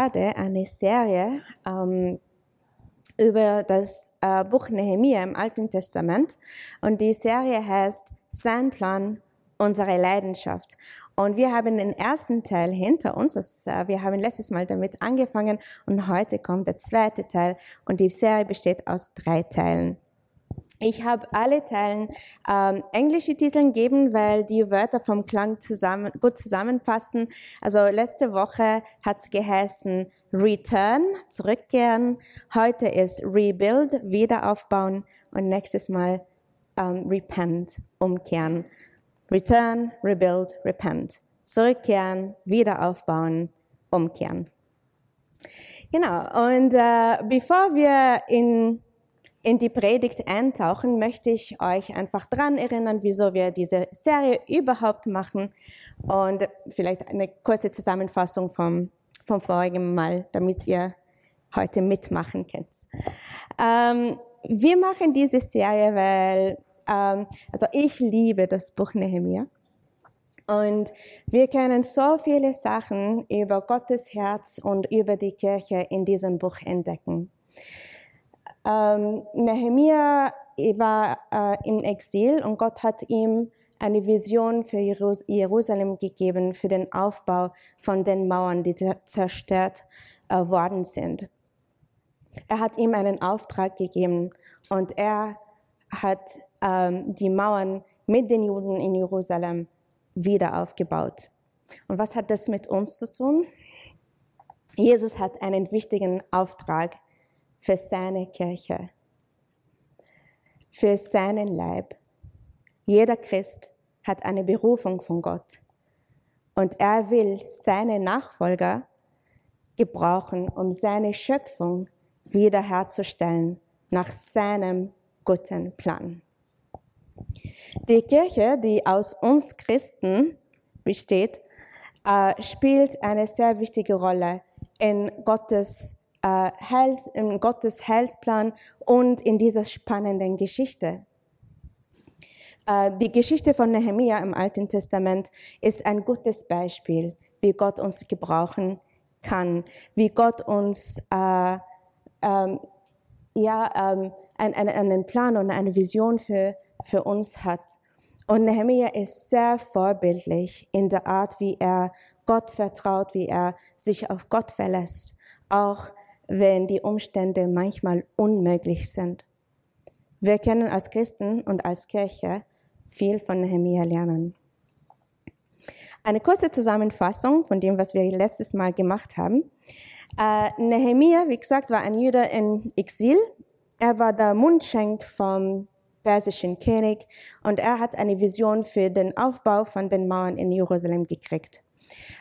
gerade eine Serie ähm, über das äh, Buch Nehemiah im Alten Testament und die Serie heißt Sein Plan, unsere Leidenschaft. Und wir haben den ersten Teil hinter uns. Das, äh, wir haben letztes Mal damit angefangen und heute kommt der zweite Teil und die Serie besteht aus drei Teilen. Ich habe alle Teilen ähm, englische Titel gegeben, weil die Wörter vom Klang zusammen, gut zusammenpassen. Also letzte Woche hat es geheißen Return, zurückkehren. Heute ist Rebuild, wiederaufbauen und nächstes Mal ähm, Repent, umkehren. Return, Rebuild, Repent. Zurückkehren, wiederaufbauen, umkehren. Genau. Und äh, bevor wir in in die Predigt eintauchen, möchte ich euch einfach dran erinnern, wieso wir diese Serie überhaupt machen und vielleicht eine kurze Zusammenfassung vom, vom vorigen Mal, damit ihr heute mitmachen könnt. Ähm, wir machen diese Serie, weil ähm, also ich liebe das Buch Nehemiah. Und wir können so viele Sachen über Gottes Herz und über die Kirche in diesem Buch entdecken. Ähm, Nehemiah war äh, im Exil und Gott hat ihm eine Vision für Jerusalem gegeben, für den Aufbau von den Mauern, die zerstört äh, worden sind. Er hat ihm einen Auftrag gegeben und er hat ähm, die Mauern mit den Juden in Jerusalem wieder aufgebaut. Und was hat das mit uns zu tun? Jesus hat einen wichtigen Auftrag für seine Kirche, für seinen Leib. Jeder Christ hat eine Berufung von Gott und er will seine Nachfolger gebrauchen, um seine Schöpfung wiederherzustellen nach seinem guten Plan. Die Kirche, die aus uns Christen besteht, äh, spielt eine sehr wichtige Rolle in Gottes äh, Heils, in Gottes Heilsplan und in dieser spannenden Geschichte. Äh, die Geschichte von Nehemia im Alten Testament ist ein gutes Beispiel, wie Gott uns gebrauchen kann, wie Gott uns äh, ähm, ja, ähm, einen, einen Plan und eine Vision für, für uns hat. Und Nehemia ist sehr vorbildlich in der Art, wie er Gott vertraut, wie er sich auf Gott verlässt, auch wenn die Umstände manchmal unmöglich sind. Wir können als Christen und als Kirche viel von Nehemiah lernen. Eine kurze Zusammenfassung von dem, was wir letztes Mal gemacht haben. Äh, Nehemiah, wie gesagt, war ein Jude in Exil. Er war der Mundschenk vom persischen König und er hat eine Vision für den Aufbau von den Mauern in Jerusalem gekriegt.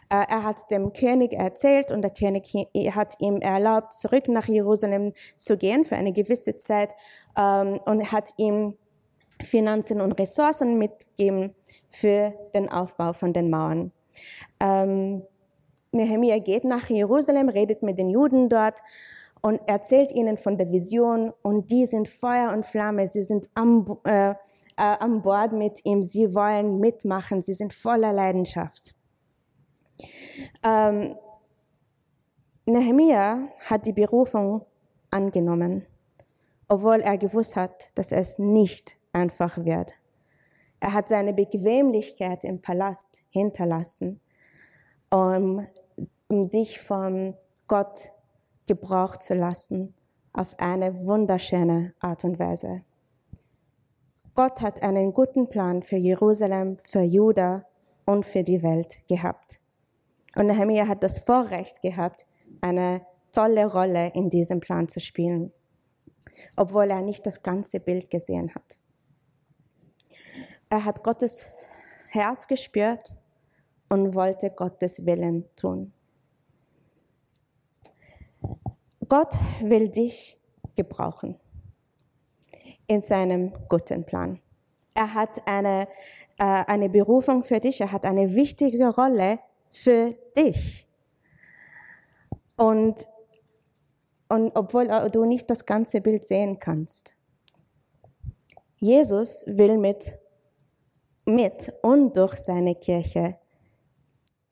Äh, er hat dem König erzählt und der König hat ihm erlaubt, zurück nach Jerusalem zu gehen für eine gewisse Zeit ähm, und hat ihm Finanzen und Ressourcen mitgegeben für den Aufbau von den Mauern. Ähm, Nehemiah geht nach Jerusalem, redet mit den Juden dort und erzählt ihnen von der Vision und die sind Feuer und Flamme, sie sind am, äh, äh, an Bord mit ihm, sie wollen mitmachen, sie sind voller Leidenschaft. Ähm, Nehemiah hat die Berufung angenommen, obwohl er gewusst hat, dass es nicht einfach wird. Er hat seine Bequemlichkeit im Palast hinterlassen, um, um sich von Gott gebraucht zu lassen auf eine wunderschöne Art und Weise. Gott hat einen guten Plan für Jerusalem, für Juda und für die Welt gehabt. Und Nehemiah hat das Vorrecht gehabt, eine tolle Rolle in diesem Plan zu spielen, obwohl er nicht das ganze Bild gesehen hat. Er hat Gottes Herz gespürt und wollte Gottes Willen tun. Gott will dich gebrauchen in seinem guten Plan. Er hat eine, äh, eine Berufung für dich, er hat eine wichtige Rolle für dich. Und, und obwohl du nicht das ganze Bild sehen kannst. Jesus will mit, mit und durch seine Kirche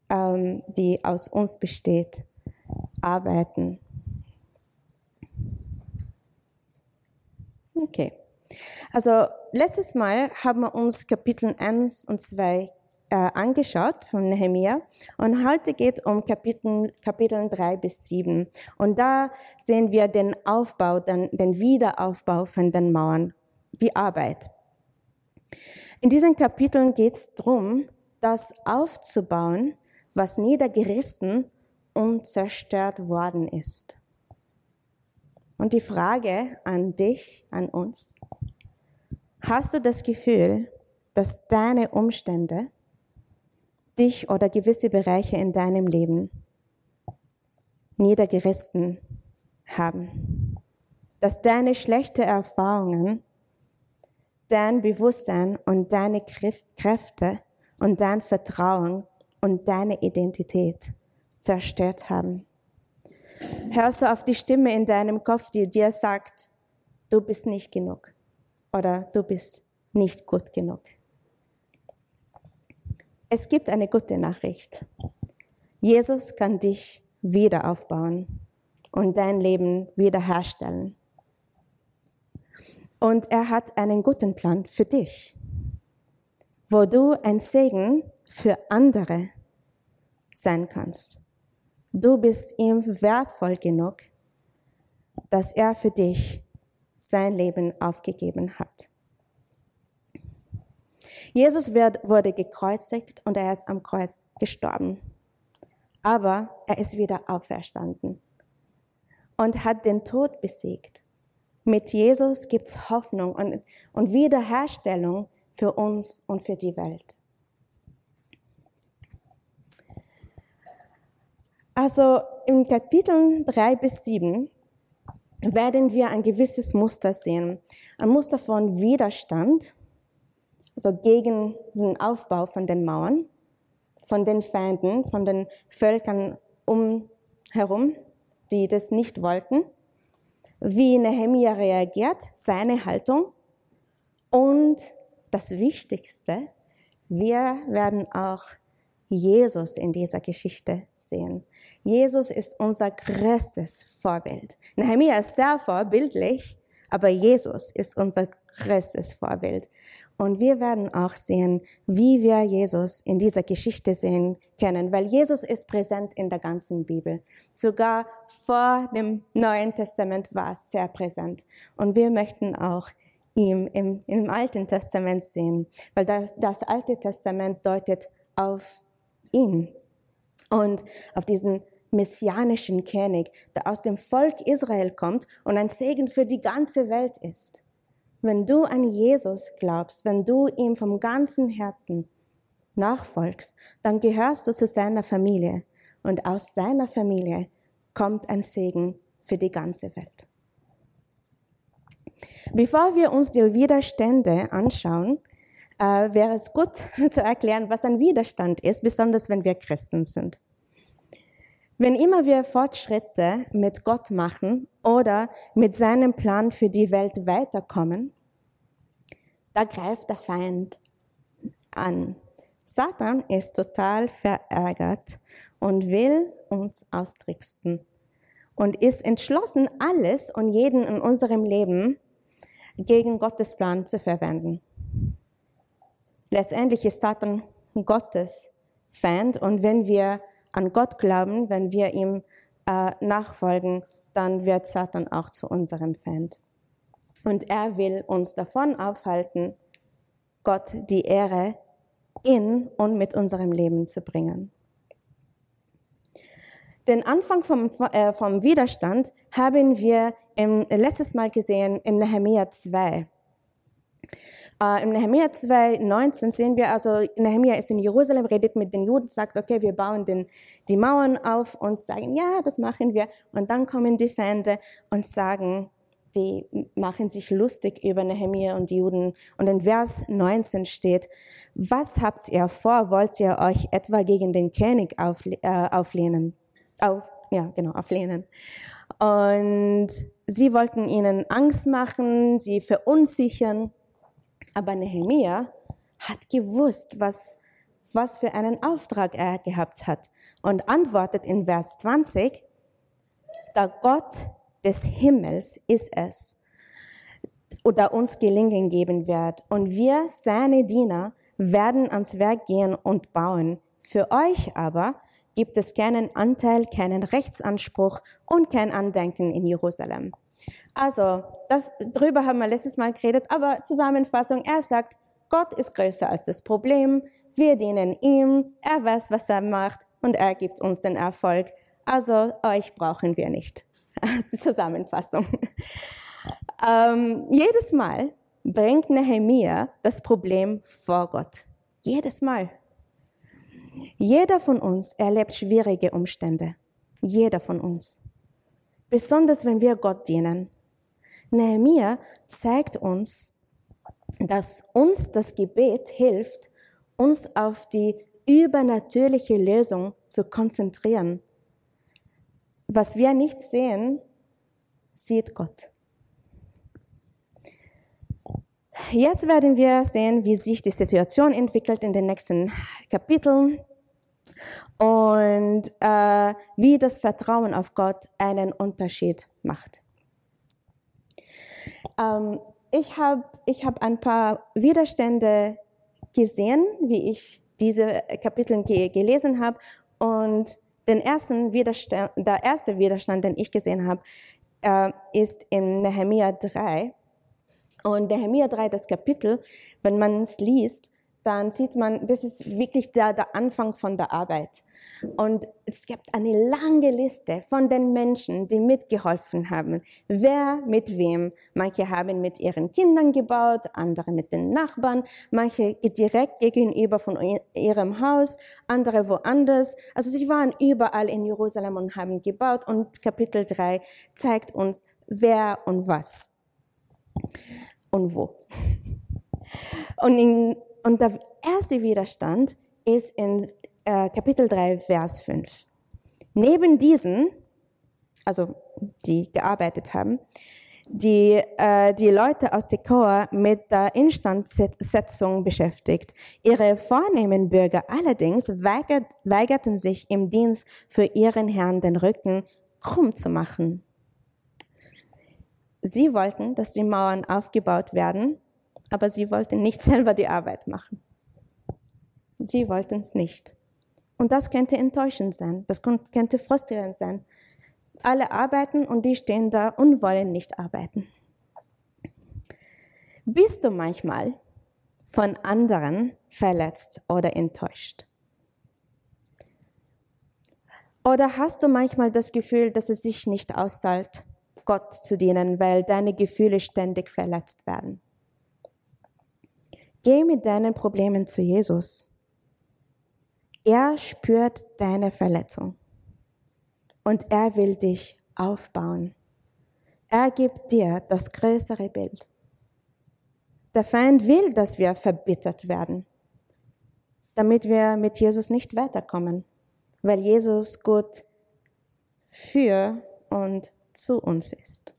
ähm, die aus uns besteht, arbeiten. Okay. Also letztes Mal haben wir uns Kapitel 1 und 2 äh, angeschaut von Nehemiah und heute geht um Kapitel, Kapitel 3 bis 7 und da sehen wir den Aufbau, den, den Wiederaufbau von den Mauern, die Arbeit. In diesen Kapiteln geht es darum, das aufzubauen, was niedergerissen und zerstört worden ist. Und die Frage an dich, an uns, hast du das Gefühl, dass deine Umstände dich oder gewisse Bereiche in deinem Leben niedergerissen haben? Dass deine schlechten Erfahrungen dein Bewusstsein und deine Kräfte und dein Vertrauen und deine Identität zerstört haben. Hörst du auf die Stimme in deinem Kopf, die dir sagt, du bist nicht genug oder du bist nicht gut genug. Es gibt eine gute Nachricht. Jesus kann dich wieder aufbauen und dein Leben wiederherstellen. Und er hat einen guten Plan für dich, wo du ein Segen für andere sein kannst. Du bist ihm wertvoll genug, dass er für dich sein Leben aufgegeben hat. Jesus wurde gekreuzigt und er ist am Kreuz gestorben. Aber er ist wieder auferstanden und hat den Tod besiegt. Mit Jesus gibt es Hoffnung und, und Wiederherstellung für uns und für die Welt. Also im Kapitel 3 bis 7 werden wir ein gewisses Muster sehen. Ein Muster von Widerstand, also gegen den Aufbau von den Mauern, von den Feinden, von den Völkern umherum, die das nicht wollten wie Nehemia reagiert, seine Haltung. Und das Wichtigste, wir werden auch Jesus in dieser Geschichte sehen. Jesus ist unser größtes Vorbild. Nehemia ist sehr vorbildlich, aber Jesus ist unser größtes Vorbild. Und wir werden auch sehen, wie wir Jesus in dieser Geschichte sehen können, weil Jesus ist präsent in der ganzen Bibel. Sogar vor dem Neuen Testament war es sehr präsent. Und wir möchten auch ihn im, im Alten Testament sehen, weil das, das Alte Testament deutet auf ihn und auf diesen messianischen König, der aus dem Volk Israel kommt und ein Segen für die ganze Welt ist. Wenn du an Jesus glaubst, wenn du ihm vom ganzen Herzen nachfolgst, dann gehörst du zu seiner Familie und aus seiner Familie kommt ein Segen für die ganze Welt. Bevor wir uns die Widerstände anschauen, äh, wäre es gut zu erklären, was ein Widerstand ist, besonders wenn wir Christen sind. Wenn immer wir Fortschritte mit Gott machen oder mit seinem Plan für die Welt weiterkommen, da greift der Feind an. Satan ist total verärgert und will uns austricksen und ist entschlossen, alles und jeden in unserem Leben gegen Gottes Plan zu verwenden. Letztendlich ist Satan Gottes Feind und wenn wir an Gott glauben, wenn wir ihm äh, nachfolgen, dann wird Satan auch zu unserem Feind. Und er will uns davon aufhalten, Gott die Ehre in und mit unserem Leben zu bringen. Den Anfang vom, äh, vom Widerstand haben wir im, letztes Mal gesehen in Nehemiah 2. Uh, Im Nehemiah 2, 19 sehen wir also, Nehemiah ist in Jerusalem, redet mit den Juden, sagt, okay, wir bauen den, die Mauern auf und sagen, ja, das machen wir. Und dann kommen die Feinde und sagen, die machen sich lustig über Nehemiah und die Juden. Und in Vers 19 steht, was habt ihr vor? Wollt ihr euch etwa gegen den König aufle äh, auflehnen? Auf, ja, genau, auflehnen. Und sie wollten ihnen Angst machen, sie verunsichern. Aber Nehemiah hat gewusst, was, was für einen Auftrag er gehabt hat und antwortet in Vers 20, der Gott des Himmels ist es, oder uns gelingen geben wird. Und wir, seine Diener, werden ans Werk gehen und bauen. Für euch aber gibt es keinen Anteil, keinen Rechtsanspruch und kein Andenken in Jerusalem. Also, das, darüber haben wir letztes Mal geredet, aber Zusammenfassung, er sagt, Gott ist größer als das Problem, wir dienen ihm, er weiß, was er macht und er gibt uns den Erfolg. Also, euch brauchen wir nicht. Zusammenfassung. Ähm, jedes Mal bringt Nehemiah das Problem vor Gott. Jedes Mal. Jeder von uns erlebt schwierige Umstände. Jeder von uns. Besonders wenn wir Gott dienen. Nehemiah zeigt uns, dass uns das Gebet hilft, uns auf die übernatürliche Lösung zu konzentrieren. Was wir nicht sehen, sieht Gott. Jetzt werden wir sehen, wie sich die Situation entwickelt in den nächsten Kapiteln und äh, wie das Vertrauen auf Gott einen Unterschied macht. Ähm, ich habe ich hab ein paar Widerstände gesehen, wie ich diese Kapitel ge gelesen habe und den ersten Widerstand, der erste Widerstand, den ich gesehen habe, äh, ist in Nehemiah 3. Und Nehemiah 3, das Kapitel, wenn man es liest, dann sieht man, das ist wirklich der, der Anfang von der Arbeit. Und es gibt eine lange Liste von den Menschen, die mitgeholfen haben. Wer mit wem. Manche haben mit ihren Kindern gebaut, andere mit den Nachbarn, manche direkt gegenüber von ihrem Haus, andere woanders. Also sie waren überall in Jerusalem und haben gebaut. Und Kapitel 3 zeigt uns, wer und was und wo. Und, in, und der erste Widerstand ist in äh, Kapitel 3, Vers 5. Neben diesen, also die gearbeitet haben, die, äh, die Leute aus Tekoa mit der Instandsetzung beschäftigt. Ihre vornehmen Bürger allerdings weigert, weigerten sich im Dienst für ihren Herrn den Rücken krumm zu machen. Sie wollten, dass die Mauern aufgebaut werden, aber sie wollten nicht selber die Arbeit machen. Sie wollten es nicht. Und das könnte enttäuschend sein, das könnte frustrierend sein. Alle arbeiten und die stehen da und wollen nicht arbeiten. Bist du manchmal von anderen verletzt oder enttäuscht? Oder hast du manchmal das Gefühl, dass es sich nicht auszahlt, Gott zu dienen, weil deine Gefühle ständig verletzt werden? Geh mit deinen Problemen zu Jesus. Er spürt deine Verletzung und er will dich aufbauen. Er gibt dir das größere Bild. Der Feind will, dass wir verbittert werden, damit wir mit Jesus nicht weiterkommen, weil Jesus gut für und zu uns ist.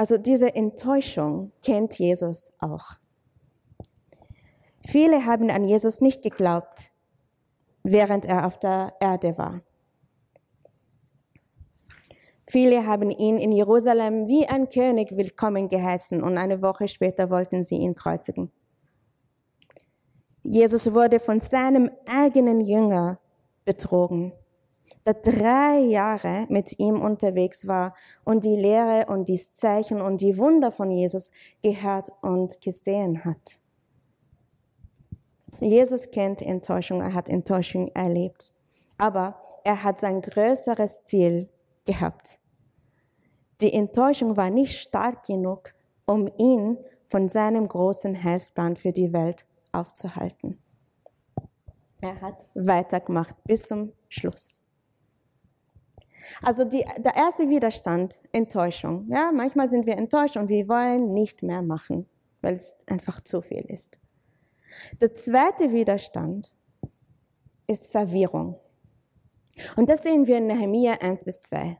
Also diese Enttäuschung kennt Jesus auch. Viele haben an Jesus nicht geglaubt, während er auf der Erde war. Viele haben ihn in Jerusalem wie ein König willkommen geheißen und eine Woche später wollten sie ihn kreuzigen. Jesus wurde von seinem eigenen Jünger betrogen, der drei Jahre mit ihm unterwegs war und die Lehre und die Zeichen und die Wunder von Jesus gehört und gesehen hat. Jesus kennt Enttäuschung, er hat Enttäuschung erlebt. Aber er hat sein größeres Ziel gehabt. Die Enttäuschung war nicht stark genug, um ihn von seinem großen Heilsplan für die Welt aufzuhalten. Er hat weitergemacht bis zum Schluss. Also die, der erste Widerstand, Enttäuschung. Ja, manchmal sind wir enttäuscht und wir wollen nicht mehr machen, weil es einfach zu viel ist. Der zweite Widerstand ist Verwirrung. Und das sehen wir in Nehemiah 1 bis 2.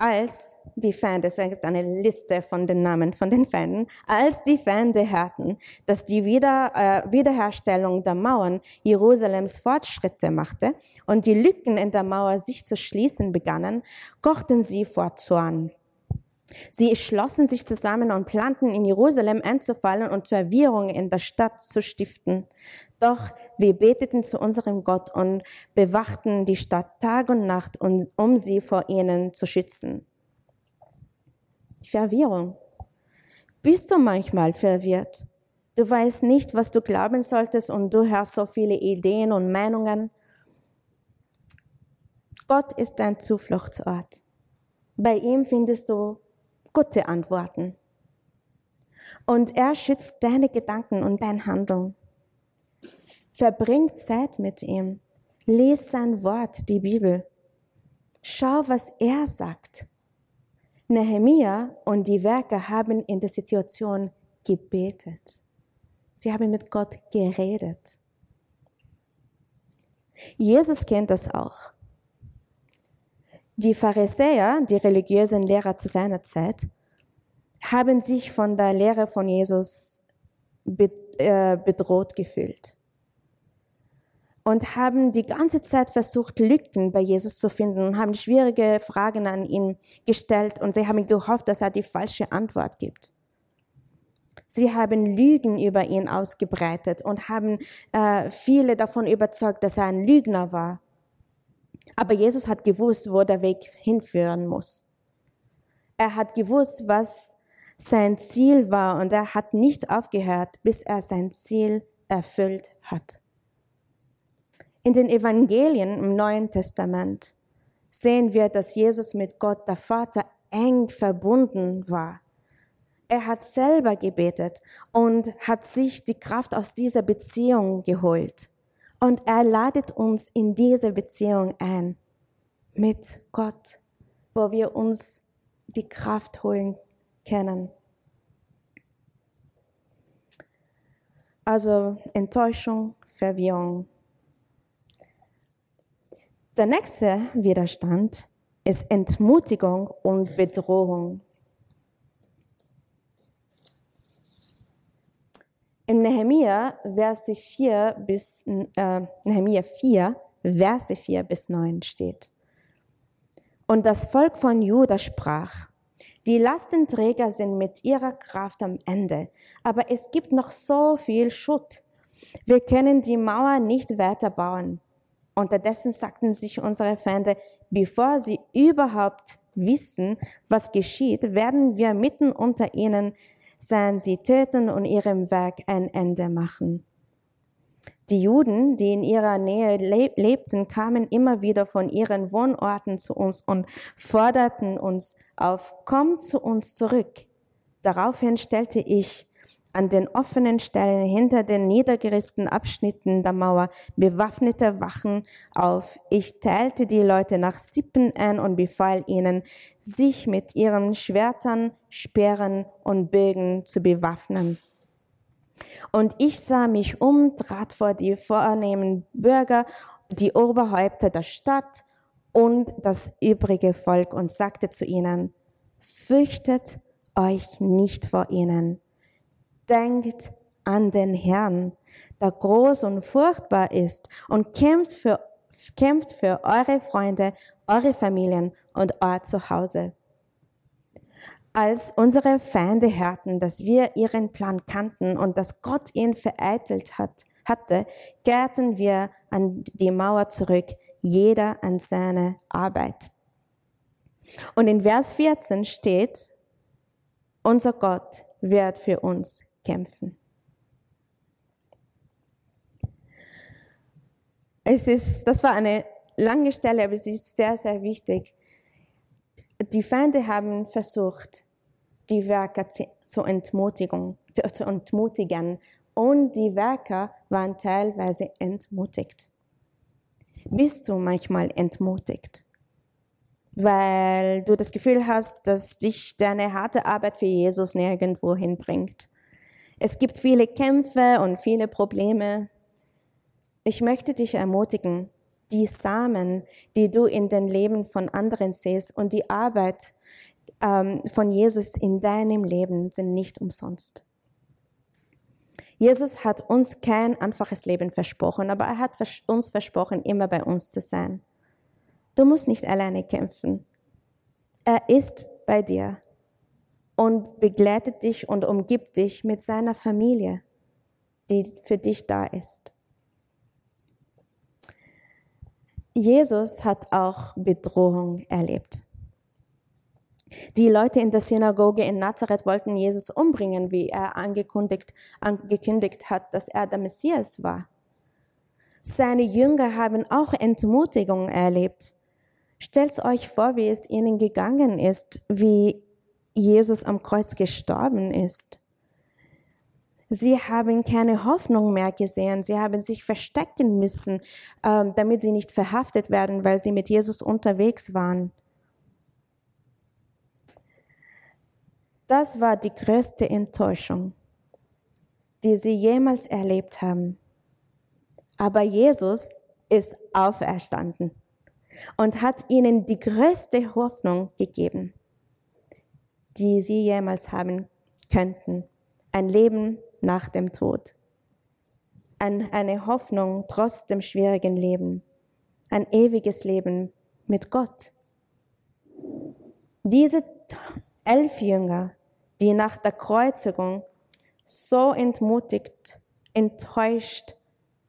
als die Feinde, es gibt eine Liste von den Namen von den Feinden, als die Feinde hörten, dass die Wieder, äh, Wiederherstellung der Mauern Jerusalems Fortschritte machte und die Lücken in der Mauer sich zu schließen begannen, kochten sie vor Zorn. Sie schlossen sich zusammen und planten in Jerusalem einzufallen und Verwirrung in der Stadt zu stiften. Doch wir beteten zu unserem Gott und bewachten die Stadt Tag und Nacht, um sie vor ihnen zu schützen. Verwirrung. Bist du manchmal verwirrt? Du weißt nicht, was du glauben solltest und du hörst so viele Ideen und Meinungen. Gott ist dein Zufluchtsort. Bei ihm findest du gute Antworten. Und er schützt deine Gedanken und dein Handeln. Verbring Zeit mit ihm. Lies sein Wort, die Bibel. Schau, was er sagt. Nehemia und die Werke haben in der Situation gebetet. Sie haben mit Gott geredet. Jesus kennt das auch. Die Pharisäer, die religiösen Lehrer zu seiner Zeit, haben sich von der Lehre von Jesus äh, bedroht gefühlt und haben die ganze Zeit versucht, Lücken bei Jesus zu finden und haben schwierige Fragen an ihn gestellt und sie haben gehofft, dass er die falsche Antwort gibt. Sie haben Lügen über ihn ausgebreitet und haben äh, viele davon überzeugt, dass er ein Lügner war. Aber Jesus hat gewusst, wo der Weg hinführen muss. Er hat gewusst, was sein Ziel war und er hat nicht aufgehört, bis er sein Ziel erfüllt hat. In den Evangelien im Neuen Testament sehen wir, dass Jesus mit Gott, der Vater, eng verbunden war. Er hat selber gebetet und hat sich die Kraft aus dieser Beziehung geholt. Und er ladet uns in diese Beziehung ein mit Gott, wo wir uns die Kraft holen können. Also Enttäuschung, Verwirrung. Der nächste Widerstand ist Entmutigung und Bedrohung. Im Nehemiah, Verse 4 bis, äh, Nehemiah 4, Verse 4 bis 9 steht. Und das Volk von Juda sprach, die Lastenträger sind mit ihrer Kraft am Ende, aber es gibt noch so viel Schutt. Wir können die Mauer nicht weiterbauen. Unterdessen sagten sich unsere Feinde, bevor sie überhaupt wissen, was geschieht, werden wir mitten unter ihnen sein sie töten und ihrem Werk ein Ende machen. Die Juden, die in ihrer Nähe lebten, kamen immer wieder von ihren Wohnorten zu uns und forderten uns auf, komm zu uns zurück. Daraufhin stellte ich an den offenen Stellen hinter den niedergerissenen Abschnitten der Mauer bewaffnete Wachen auf. Ich teilte die Leute nach Sippen ein und befahl ihnen, sich mit ihren Schwertern, Speeren und Bögen zu bewaffnen. Und ich sah mich um, trat vor die vornehmen Bürger, die Oberhäupter der Stadt und das übrige Volk und sagte zu ihnen, fürchtet euch nicht vor ihnen denkt an den Herrn, der groß und furchtbar ist und kämpft für, kämpft für eure Freunde, eure Familien und euer Zuhause. Als unsere Feinde hörten, dass wir ihren Plan kannten und dass Gott ihn vereitelt hat, hatte, kehrten wir an die Mauer zurück, jeder an seine Arbeit. Und in Vers 14 steht, unser Gott wird für uns kämpfen. Es ist, das war eine lange Stelle, aber sie ist sehr, sehr wichtig. Die Feinde haben versucht, die Werker zu entmutigen, zu entmutigen und die Werker waren teilweise entmutigt. Bist du manchmal entmutigt? Weil du das Gefühl hast, dass dich deine harte Arbeit für Jesus nirgendwo hinbringt. Es gibt viele Kämpfe und viele Probleme. Ich möchte dich ermutigen, die Samen, die du in den Leben von anderen siehst und die Arbeit ähm, von Jesus in deinem Leben sind nicht umsonst. Jesus hat uns kein einfaches Leben versprochen, aber er hat uns versprochen, immer bei uns zu sein. Du musst nicht alleine kämpfen. Er ist bei dir und begleitet dich und umgibt dich mit seiner Familie, die für dich da ist. Jesus hat auch Bedrohung erlebt. Die Leute in der Synagoge in Nazareth wollten Jesus umbringen, wie er angekündigt, angekündigt hat, dass er der Messias war. Seine Jünger haben auch Entmutigung erlebt. Stellt euch vor, wie es ihnen gegangen ist, wie Jesus am Kreuz gestorben ist. Sie haben keine Hoffnung mehr gesehen. Sie haben sich verstecken müssen, ähm, damit sie nicht verhaftet werden, weil sie mit Jesus unterwegs waren. Das war die größte Enttäuschung, die sie jemals erlebt haben. Aber Jesus ist auferstanden und hat ihnen die größte Hoffnung gegeben, die sie jemals haben könnten. Ein Leben nach dem Tod. eine Hoffnung trotz dem schwierigen Leben. Ein ewiges Leben mit Gott. Diese elf Jünger die nach der Kreuzigung so entmutigt, enttäuscht,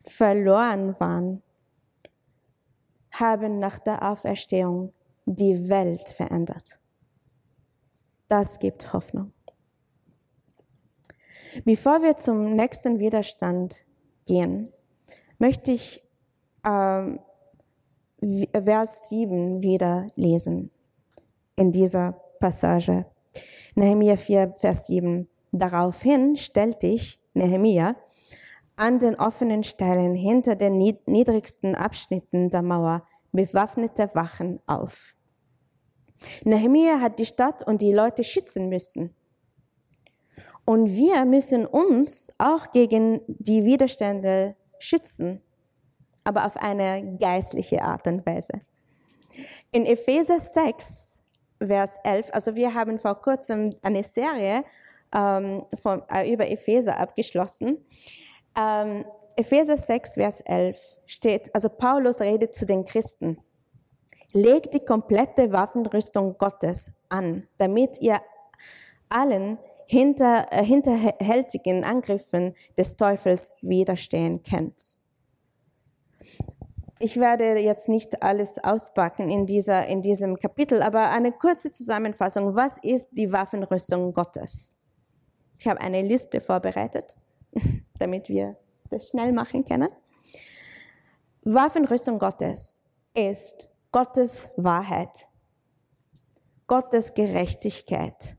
verloren waren, haben nach der Auferstehung die Welt verändert. Das gibt Hoffnung. Bevor wir zum nächsten Widerstand gehen, möchte ich ähm, Vers 7 wieder lesen in dieser Passage. Nehemiah 4, Vers 7. Daraufhin stellte ich, Nehemiah, an den offenen Stellen hinter den niedrigsten Abschnitten der Mauer bewaffnete Wachen auf. Nehemiah hat die Stadt und die Leute schützen müssen. Und wir müssen uns auch gegen die Widerstände schützen, aber auf eine geistliche Art und Weise. In Epheser 6 Vers 11. Also wir haben vor kurzem eine Serie ähm, von, äh, über Epheser abgeschlossen. Ähm, Epheser 6, Vers 11 steht, also Paulus redet zu den Christen. Legt die komplette Waffenrüstung Gottes an, damit ihr allen hinter, äh, hinterhältigen Angriffen des Teufels widerstehen könnt. Ich werde jetzt nicht alles auspacken in, dieser, in diesem Kapitel, aber eine kurze Zusammenfassung. Was ist die Waffenrüstung Gottes? Ich habe eine Liste vorbereitet, damit wir das schnell machen können. Waffenrüstung Gottes ist Gottes Wahrheit, Gottes Gerechtigkeit,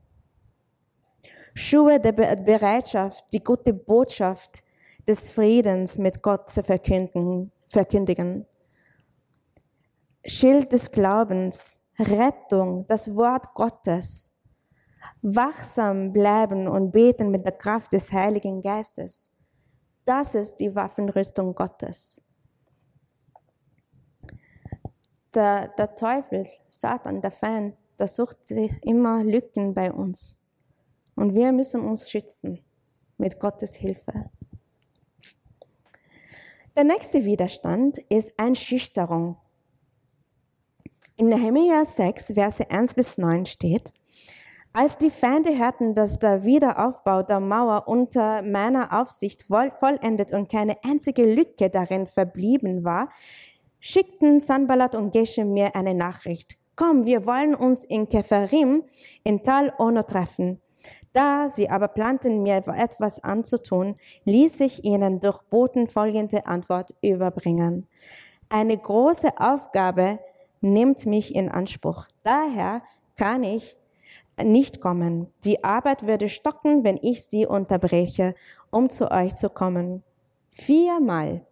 Schuhe der Bereitschaft, die gute Botschaft des Friedens mit Gott zu verkündigen, verkündigen. Schild des Glaubens, Rettung, das Wort Gottes. Wachsam bleiben und beten mit der Kraft des Heiligen Geistes. Das ist die Waffenrüstung Gottes. Der, der Teufel, Satan, der Feind, der sucht immer Lücken bei uns. Und wir müssen uns schützen mit Gottes Hilfe. Der nächste Widerstand ist Einschüchterung. In Nehemiah 6, Verse 1 bis 9 steht, als die Feinde hörten, dass der Wiederaufbau der Mauer unter meiner Aufsicht vollendet und keine einzige Lücke darin verblieben war, schickten Sanballat und Geshem mir eine Nachricht. Komm, wir wollen uns in Keferim in Tal Ono treffen. Da sie aber planten, mir etwas anzutun, ließ ich ihnen durch Boten folgende Antwort überbringen. Eine große Aufgabe nimmt mich in Anspruch. Daher kann ich nicht kommen. Die Arbeit würde stocken, wenn ich sie unterbreche, um zu euch zu kommen. Viermal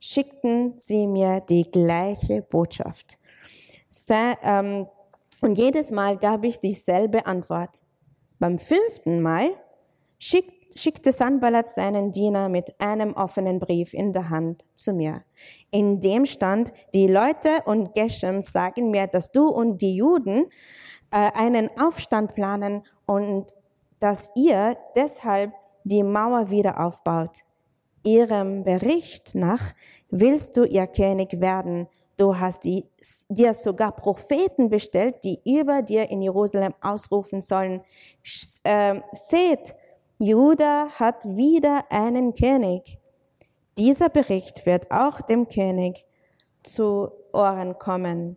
schickten sie mir die gleiche Botschaft. Ähm, und jedes Mal gab ich dieselbe Antwort. Beim fünften Mal schickte Sanballat seinen Diener mit einem offenen Brief in der Hand zu mir. In dem stand, die Leute und Geshem sagen mir, dass du und die Juden äh, einen Aufstand planen und dass ihr deshalb die Mauer wieder aufbaut. Ihrem Bericht nach willst du ihr König werden. Du hast die, dir sogar Propheten bestellt, die über dir in Jerusalem ausrufen sollen. Äh, seht, Juda hat wieder einen König. Dieser Bericht wird auch dem König zu Ohren kommen.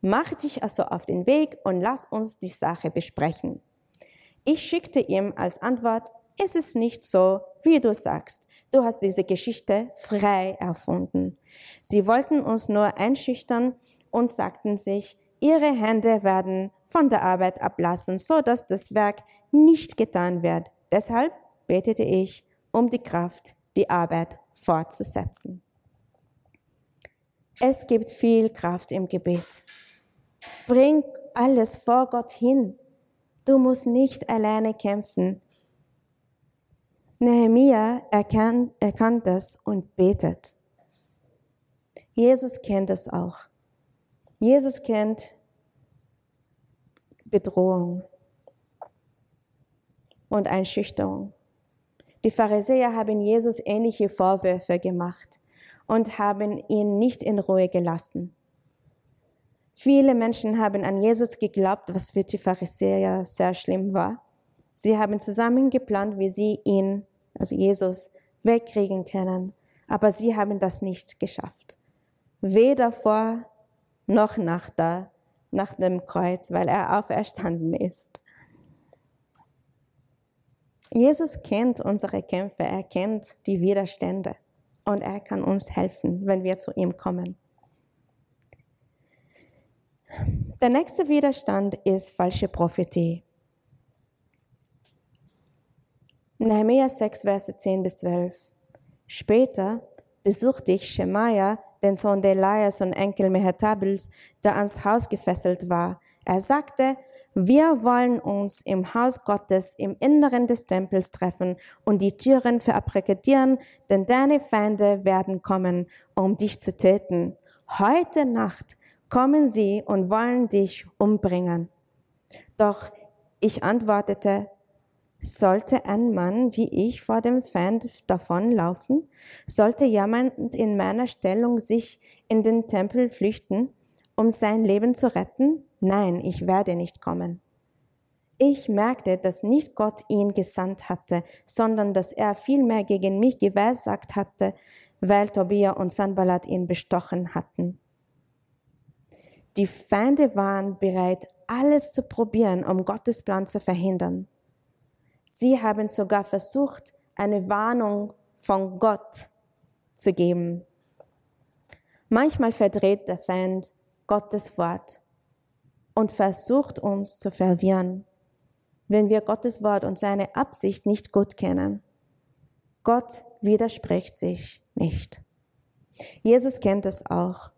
Mach dich also auf den Weg und lass uns die Sache besprechen. Ich schickte ihm als Antwort, es ist nicht so, wie du sagst. Du hast diese Geschichte frei erfunden. Sie wollten uns nur einschüchtern und sagten sich, ihre Hände werden von der Arbeit ablassen, so dass das Werk nicht getan wird. Deshalb betete ich um die Kraft, die Arbeit fortzusetzen. Es gibt viel Kraft im Gebet. Bring alles vor Gott hin. Du musst nicht alleine kämpfen. Nehemiah erkannt, erkannt das und betet. Jesus kennt es auch. Jesus kennt Bedrohung und Einschüchterung. Die Pharisäer haben Jesus ähnliche Vorwürfe gemacht und haben ihn nicht in Ruhe gelassen. Viele Menschen haben an Jesus geglaubt, was für die Pharisäer sehr schlimm war. Sie haben zusammen geplant, wie sie ihn, also Jesus, wegkriegen können, aber sie haben das nicht geschafft. Weder vor noch nach, der, nach dem Kreuz, weil er auferstanden ist. Jesus kennt unsere Kämpfe, er kennt die Widerstände und er kann uns helfen, wenn wir zu ihm kommen. Der nächste Widerstand ist falsche Prophetie. Nehemiah 6, Verse 10 bis 12. Später besuchte ich Shemaiah, den Sohn Delias und Enkel Mehetabels, der ans Haus gefesselt war. Er sagte, wir wollen uns im Haus Gottes im Inneren des Tempels treffen und die Türen verabrekadieren, denn deine Feinde werden kommen, um dich zu töten. Heute Nacht kommen sie und wollen dich umbringen. Doch ich antwortete, sollte ein Mann wie ich vor dem Feind davonlaufen? Sollte jemand in meiner Stellung sich in den Tempel flüchten, um sein Leben zu retten? nein, ich werde nicht kommen. Ich merkte, dass nicht Gott ihn gesandt hatte, sondern dass er vielmehr gegen mich geweissagt hatte, weil Tobia und Sanballat ihn bestochen hatten. Die Feinde waren bereit, alles zu probieren, um Gottes Plan zu verhindern. Sie haben sogar versucht, eine Warnung von Gott zu geben. Manchmal verdreht der Feind Gottes Wort und versucht uns zu verwirren, wenn wir Gottes Wort und seine Absicht nicht gut kennen. Gott widerspricht sich nicht. Jesus kennt es auch.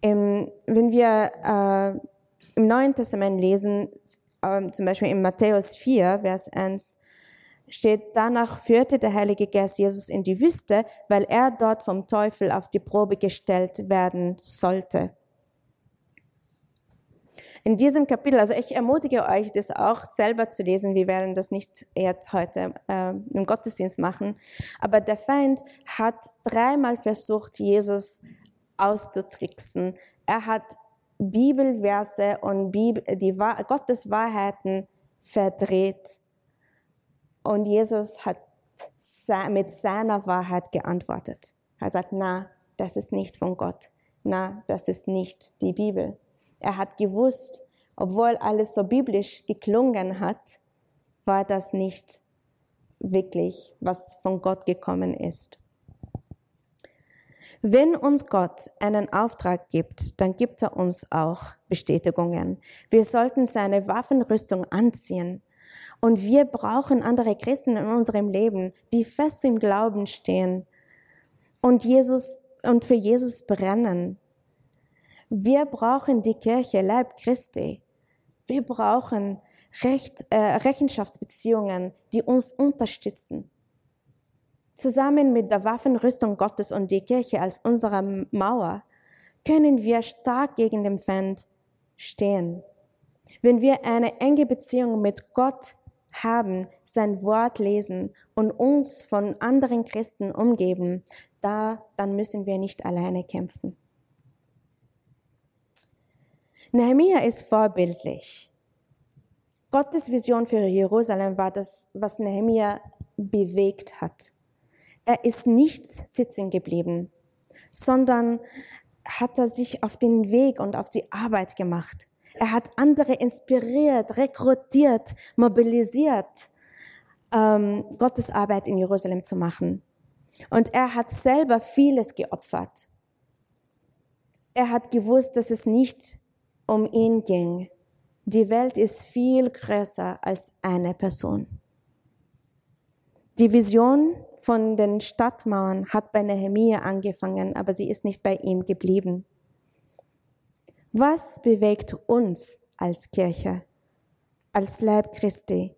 Im, wenn wir äh, im Neuen Testament lesen, äh, zum Beispiel in Matthäus 4, Vers 1, steht, danach führte der Heilige Geist Jesus in die Wüste, weil er dort vom Teufel auf die Probe gestellt werden sollte in diesem Kapitel, also ich ermutige euch, das auch selber zu lesen. Wir werden das nicht jetzt heute äh, im Gottesdienst machen. Aber der Feind hat dreimal versucht, Jesus auszutricksen. Er hat Bibelverse und Bibel, die Gottes Wahrheiten verdreht. Und Jesus hat mit seiner Wahrheit geantwortet. Er sagt, na, das ist nicht von Gott. Na, das ist nicht die Bibel. Er hat gewusst, obwohl alles so biblisch geklungen hat, war das nicht wirklich, was von Gott gekommen ist. Wenn uns Gott einen Auftrag gibt, dann gibt er uns auch Bestätigungen. Wir sollten seine Waffenrüstung anziehen. Und wir brauchen andere Christen in unserem Leben, die fest im Glauben stehen und Jesus und für Jesus brennen wir brauchen die Kirche, Leib Christi. Wir brauchen Recht, äh, Rechenschaftsbeziehungen, die uns unterstützen. Zusammen mit der Waffenrüstung Gottes und die Kirche als unsere Mauer können wir stark gegen den Feind stehen. Wenn wir eine enge Beziehung mit Gott haben, sein Wort lesen und uns von anderen Christen umgeben, da, dann müssen wir nicht alleine kämpfen. Nehemiah ist vorbildlich. Gottes Vision für Jerusalem war das, was Nehemiah bewegt hat. Er ist nicht sitzen geblieben, sondern hat er sich auf den Weg und auf die Arbeit gemacht. Er hat andere inspiriert, rekrutiert, mobilisiert, ähm, Gottes Arbeit in Jerusalem zu machen. Und er hat selber vieles geopfert. Er hat gewusst, dass es nicht um ihn ging. Die Welt ist viel größer als eine Person. Die Vision von den Stadtmauern hat bei Nehemiah angefangen, aber sie ist nicht bei ihm geblieben. Was bewegt uns als Kirche, als Leib Christi?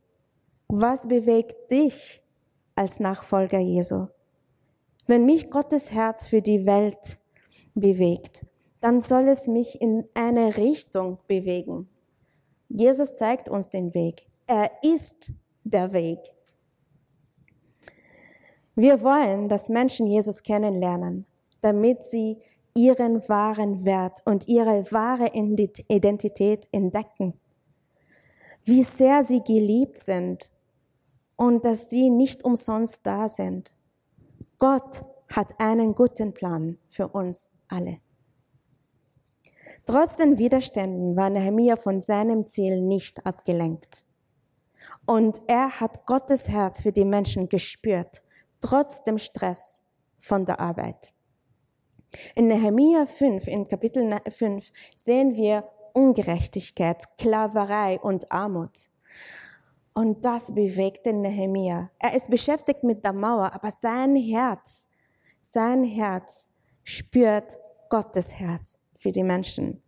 Was bewegt dich als Nachfolger Jesu? Wenn mich Gottes Herz für die Welt bewegt, dann soll es mich in eine Richtung bewegen. Jesus zeigt uns den Weg. Er ist der Weg. Wir wollen, dass Menschen Jesus kennenlernen, damit sie ihren wahren Wert und ihre wahre Identität entdecken. Wie sehr sie geliebt sind und dass sie nicht umsonst da sind. Gott hat einen guten Plan für uns alle. Trotz den Widerständen war Nehemiah von seinem Ziel nicht abgelenkt. Und er hat Gottes Herz für die Menschen gespürt, trotz dem Stress von der Arbeit. In Nehemiah 5, in Kapitel 5, sehen wir Ungerechtigkeit, Sklaverei und Armut. Und das bewegte Nehemiah. Er ist beschäftigt mit der Mauer, aber sein Herz, sein Herz spürt Gottes Herz für die Menschen.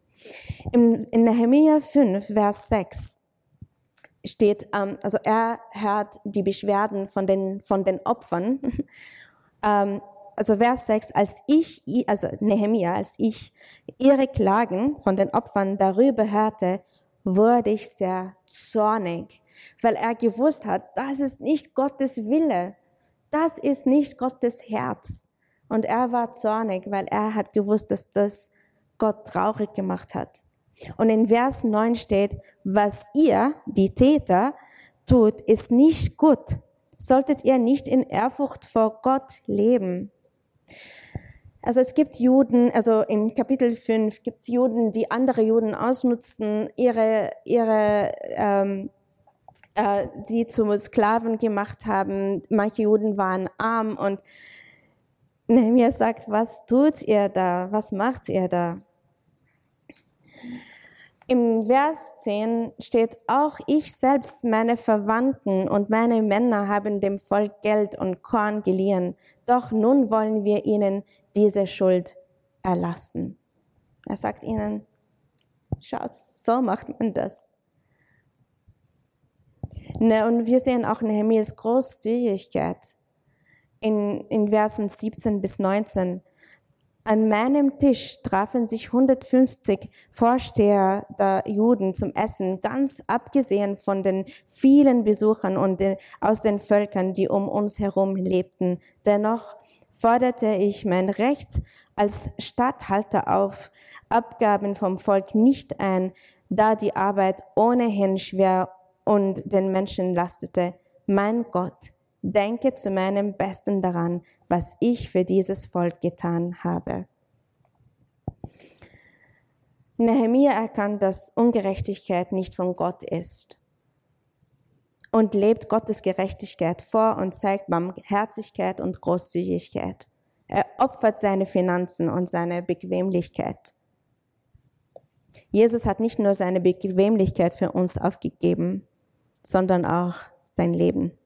In Nehemiah 5, Vers 6 steht, ähm, also er hört die Beschwerden von den, von den Opfern. ähm, also Vers 6, als ich, also Nehemiah, als ich ihre Klagen von den Opfern darüber hörte, wurde ich sehr zornig, weil er gewusst hat, das ist nicht Gottes Wille, das ist nicht Gottes Herz. Und er war zornig, weil er hat gewusst, dass das Gott traurig gemacht hat. Und in Vers 9 steht, was ihr, die Täter, tut, ist nicht gut. Solltet ihr nicht in Ehrfurcht vor Gott leben. Also es gibt Juden, also in Kapitel 5 gibt es Juden, die andere Juden ausnutzen, ihre, ihre ähm, äh, sie zu Sklaven gemacht haben. Manche Juden waren arm und Nehemiah sagt, was tut ihr da? Was macht ihr da? Im Vers 10 steht, auch ich selbst, meine Verwandten und meine Männer haben dem Volk Geld und Korn geliehen. Doch nun wollen wir ihnen diese Schuld erlassen. Er sagt ihnen, schaut, so macht man das. Ne, und wir sehen auch Nehemias Großzügigkeit in, in Versen 17 bis 19. An meinem Tisch trafen sich 150 Vorsteher der Juden zum Essen, ganz abgesehen von den vielen Besuchern und den, aus den Völkern, die um uns herum lebten. Dennoch forderte ich mein Recht als Statthalter auf, Abgaben vom Volk nicht ein, da die Arbeit ohnehin schwer und den Menschen lastete. Mein Gott, denke zu meinem Besten daran, was ich für dieses Volk getan habe. Nehemiah erkannt, dass Ungerechtigkeit nicht von Gott ist und lebt Gottes Gerechtigkeit vor und zeigt Barmherzigkeit und Großzügigkeit. Er opfert seine Finanzen und seine Bequemlichkeit. Jesus hat nicht nur seine Bequemlichkeit für uns aufgegeben, sondern auch sein Leben.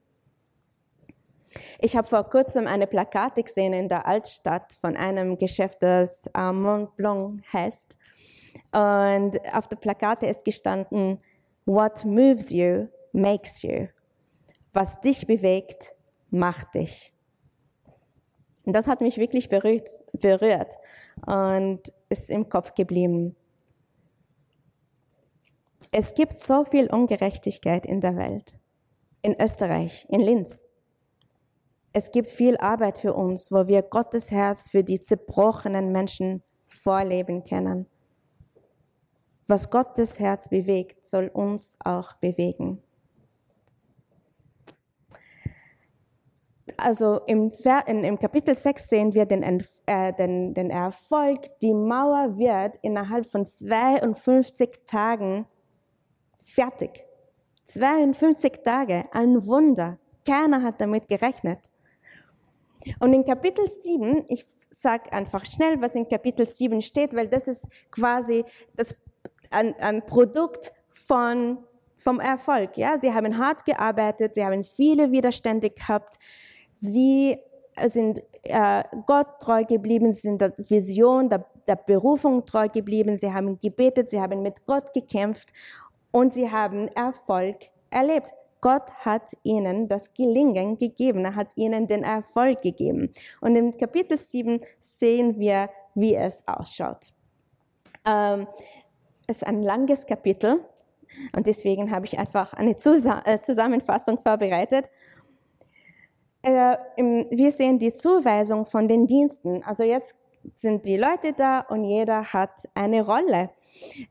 Ich habe vor kurzem eine Plakate gesehen in der Altstadt von einem Geschäft, das Mont Blanc heißt. Und auf der Plakate ist gestanden, What moves you makes you. Was dich bewegt, macht dich. Und das hat mich wirklich berührt, berührt und ist im Kopf geblieben. Es gibt so viel Ungerechtigkeit in der Welt. In Österreich, in Linz. Es gibt viel Arbeit für uns, wo wir Gottes Herz für die zerbrochenen Menschen vorleben können. Was Gottes Herz bewegt, soll uns auch bewegen. Also im, im Kapitel 6 sehen wir den, äh, den, den Erfolg. Die Mauer wird innerhalb von 52 Tagen fertig. 52 Tage, ein Wunder. Keiner hat damit gerechnet. Und in Kapitel 7, ich sage einfach schnell, was in Kapitel 7 steht, weil das ist quasi das, ein, ein Produkt von, vom Erfolg. Ja? Sie haben hart gearbeitet, sie haben viele Widerstände gehabt, sie sind äh, Gott treu geblieben, sie sind der Vision, der, der Berufung treu geblieben, sie haben gebetet, sie haben mit Gott gekämpft und sie haben Erfolg erlebt. Gott hat ihnen das Gelingen gegeben, er hat ihnen den Erfolg gegeben. Und im Kapitel 7 sehen wir, wie es ausschaut. Ähm, es ist ein langes Kapitel und deswegen habe ich einfach eine äh, Zusammenfassung vorbereitet. Äh, wir sehen die Zuweisung von den Diensten. Also jetzt sind die Leute da und jeder hat eine Rolle.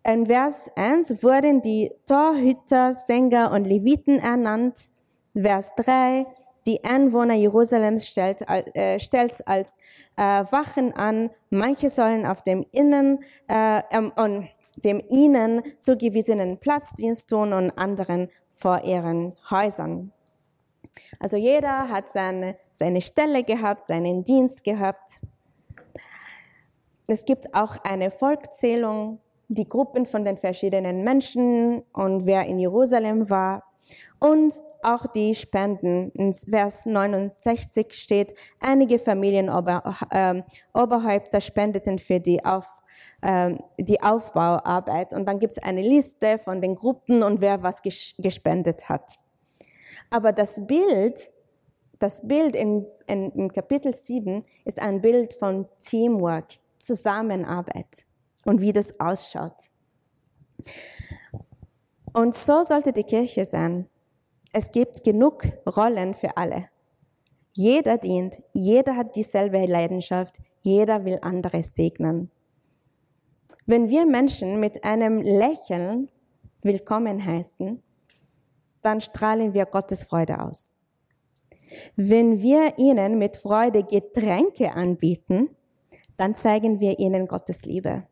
In Vers 1 wurden die Torhüter, Sänger und Leviten ernannt. Vers 3, die Einwohner Jerusalems stellt, äh, stellt als äh, Wachen an. Manche sollen auf dem Innen äh, ähm, und dem ihnen zugewiesenen Platzdienst tun und anderen vor ihren Häusern. Also jeder hat seine, seine Stelle gehabt, seinen Dienst gehabt. Es gibt auch eine Volkszählung, die Gruppen von den verschiedenen Menschen und wer in Jerusalem war und auch die Spenden. In Vers 69 steht, einige Familienoberhäupter ähm, spendeten für die, Auf, äh, die Aufbauarbeit. Und dann gibt es eine Liste von den Gruppen und wer was gespendet hat. Aber das Bild, das Bild in, in, in Kapitel 7 ist ein Bild von Teamwork. Zusammenarbeit und wie das ausschaut. Und so sollte die Kirche sein. Es gibt genug Rollen für alle. Jeder dient, jeder hat dieselbe Leidenschaft, jeder will andere segnen. Wenn wir Menschen mit einem Lächeln willkommen heißen, dann strahlen wir Gottes Freude aus. Wenn wir ihnen mit Freude Getränke anbieten, dann zeigen wir ihnen Gottes Liebe.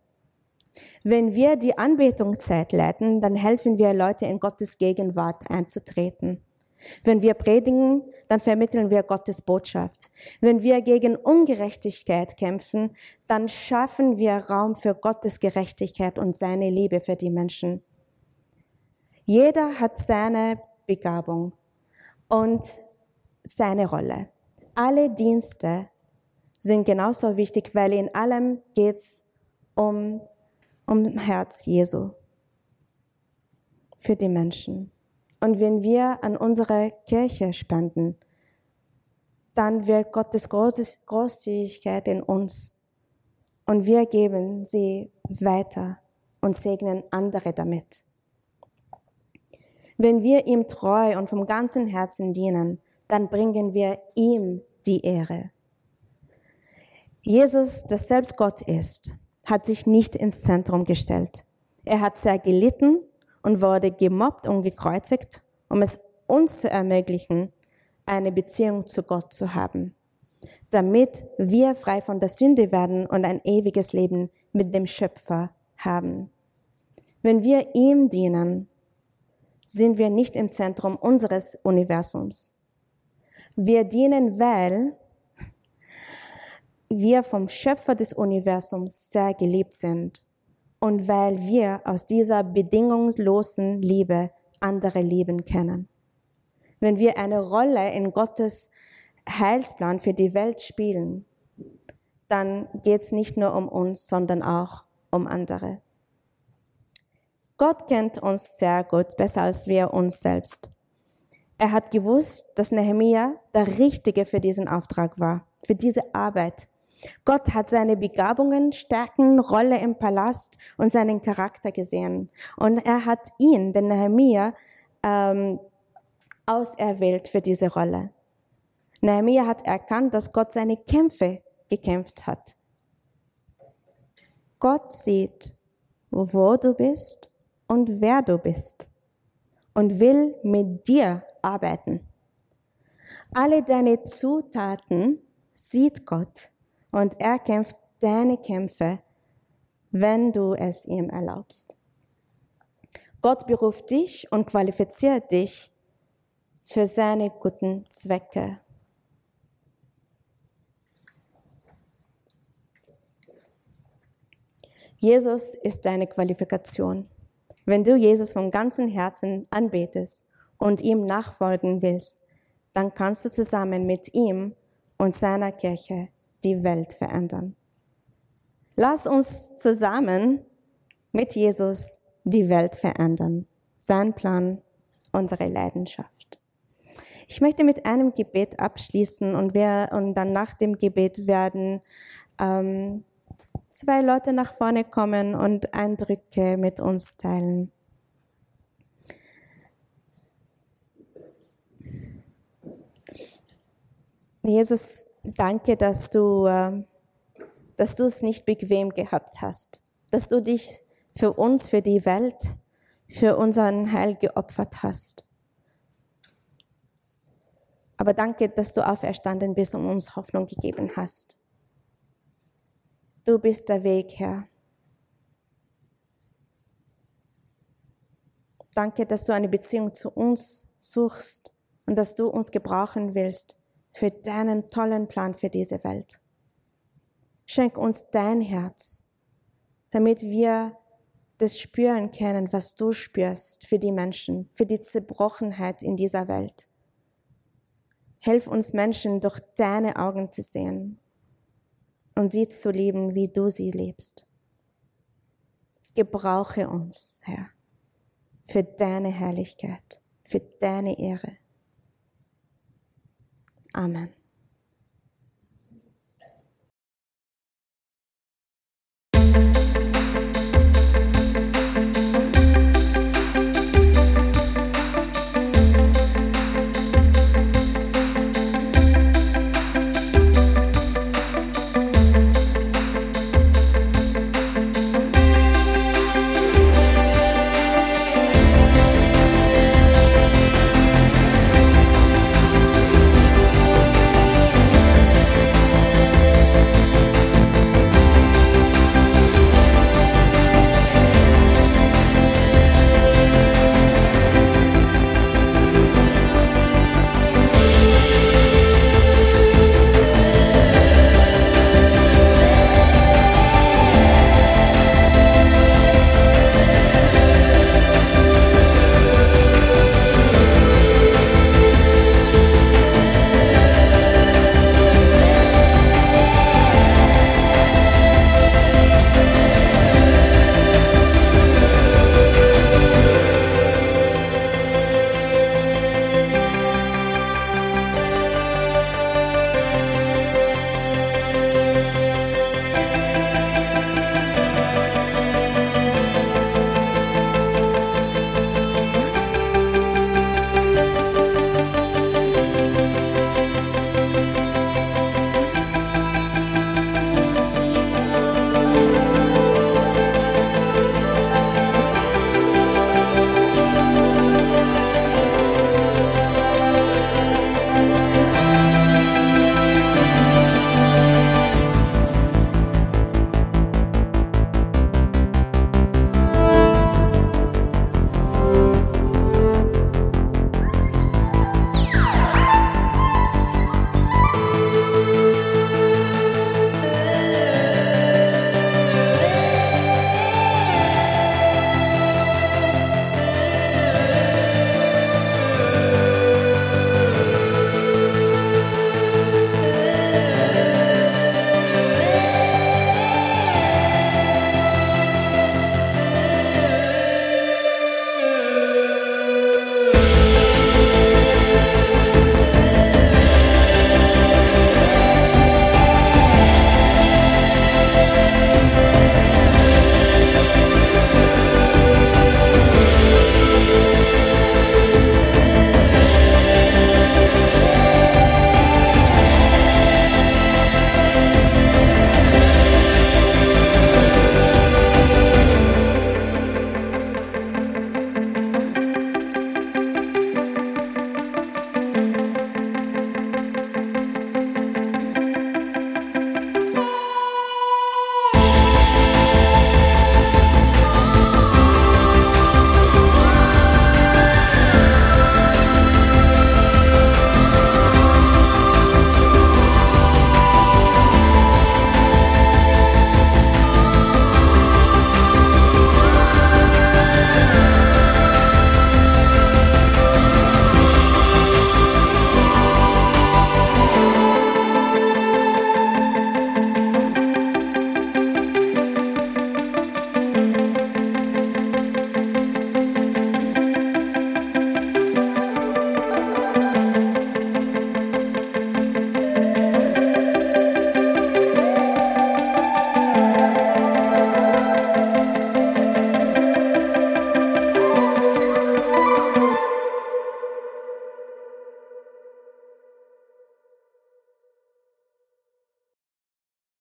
Wenn wir die Anbetungszeit leiten, dann helfen wir Leute in Gottes Gegenwart einzutreten. Wenn wir predigen, dann vermitteln wir Gottes Botschaft. Wenn wir gegen Ungerechtigkeit kämpfen, dann schaffen wir Raum für Gottes Gerechtigkeit und seine Liebe für die Menschen. Jeder hat seine Begabung und seine Rolle. Alle Dienste sind genauso wichtig, weil in allem geht's um, um Herz Jesu für die Menschen. Und wenn wir an unsere Kirche spenden, dann wird Gottes Großzügigkeit in uns und wir geben sie weiter und segnen andere damit. Wenn wir ihm treu und vom ganzen Herzen dienen, dann bringen wir ihm die Ehre. Jesus, der selbst Gott ist, hat sich nicht ins Zentrum gestellt. Er hat sehr gelitten und wurde gemobbt und gekreuzigt, um es uns zu ermöglichen, eine Beziehung zu Gott zu haben, damit wir frei von der Sünde werden und ein ewiges Leben mit dem Schöpfer haben. Wenn wir ihm dienen, sind wir nicht im Zentrum unseres Universums. Wir dienen, weil wir vom Schöpfer des Universums sehr geliebt sind und weil wir aus dieser bedingungslosen Liebe andere lieben können. Wenn wir eine Rolle in Gottes Heilsplan für die Welt spielen, dann geht es nicht nur um uns, sondern auch um andere. Gott kennt uns sehr gut, besser als wir uns selbst. Er hat gewusst, dass Nehemia der Richtige für diesen Auftrag war, für diese Arbeit. Gott hat seine Begabungen, Stärken, Rolle im Palast und seinen Charakter gesehen. Und er hat ihn, den Nehemia, ähm, auserwählt für diese Rolle. Nehemia hat erkannt, dass Gott seine Kämpfe gekämpft hat. Gott sieht, wo du bist und wer du bist und will mit dir arbeiten. Alle deine Zutaten sieht Gott und er kämpft deine Kämpfe, wenn du es ihm erlaubst. Gott beruft dich und qualifiziert dich für seine guten Zwecke. Jesus ist deine Qualifikation. Wenn du Jesus von ganzem Herzen anbetest und ihm nachfolgen willst, dann kannst du zusammen mit ihm und seiner Kirche die Welt verändern. Lass uns zusammen mit Jesus die Welt verändern. Sein Plan, unsere Leidenschaft. Ich möchte mit einem Gebet abschließen und, wir, und dann nach dem Gebet werden ähm, zwei Leute nach vorne kommen und Eindrücke mit uns teilen. Jesus, danke, dass du, ähm, dass du es nicht bequem gehabt hast, dass du dich für uns, für die Welt, für unseren Heil geopfert hast. Aber danke, dass du auferstanden bist und uns Hoffnung gegeben hast. Du bist der Weg, Herr. Danke, dass du eine Beziehung zu uns suchst und dass du uns gebrauchen willst für deinen tollen Plan für diese Welt. Schenk uns dein Herz, damit wir das spüren können, was du spürst für die Menschen, für die Zerbrochenheit in dieser Welt. Hilf uns Menschen durch deine Augen zu sehen und sie zu lieben, wie du sie liebst. Gebrauche uns, Herr, für deine Herrlichkeit, für deine Ehre. Amen.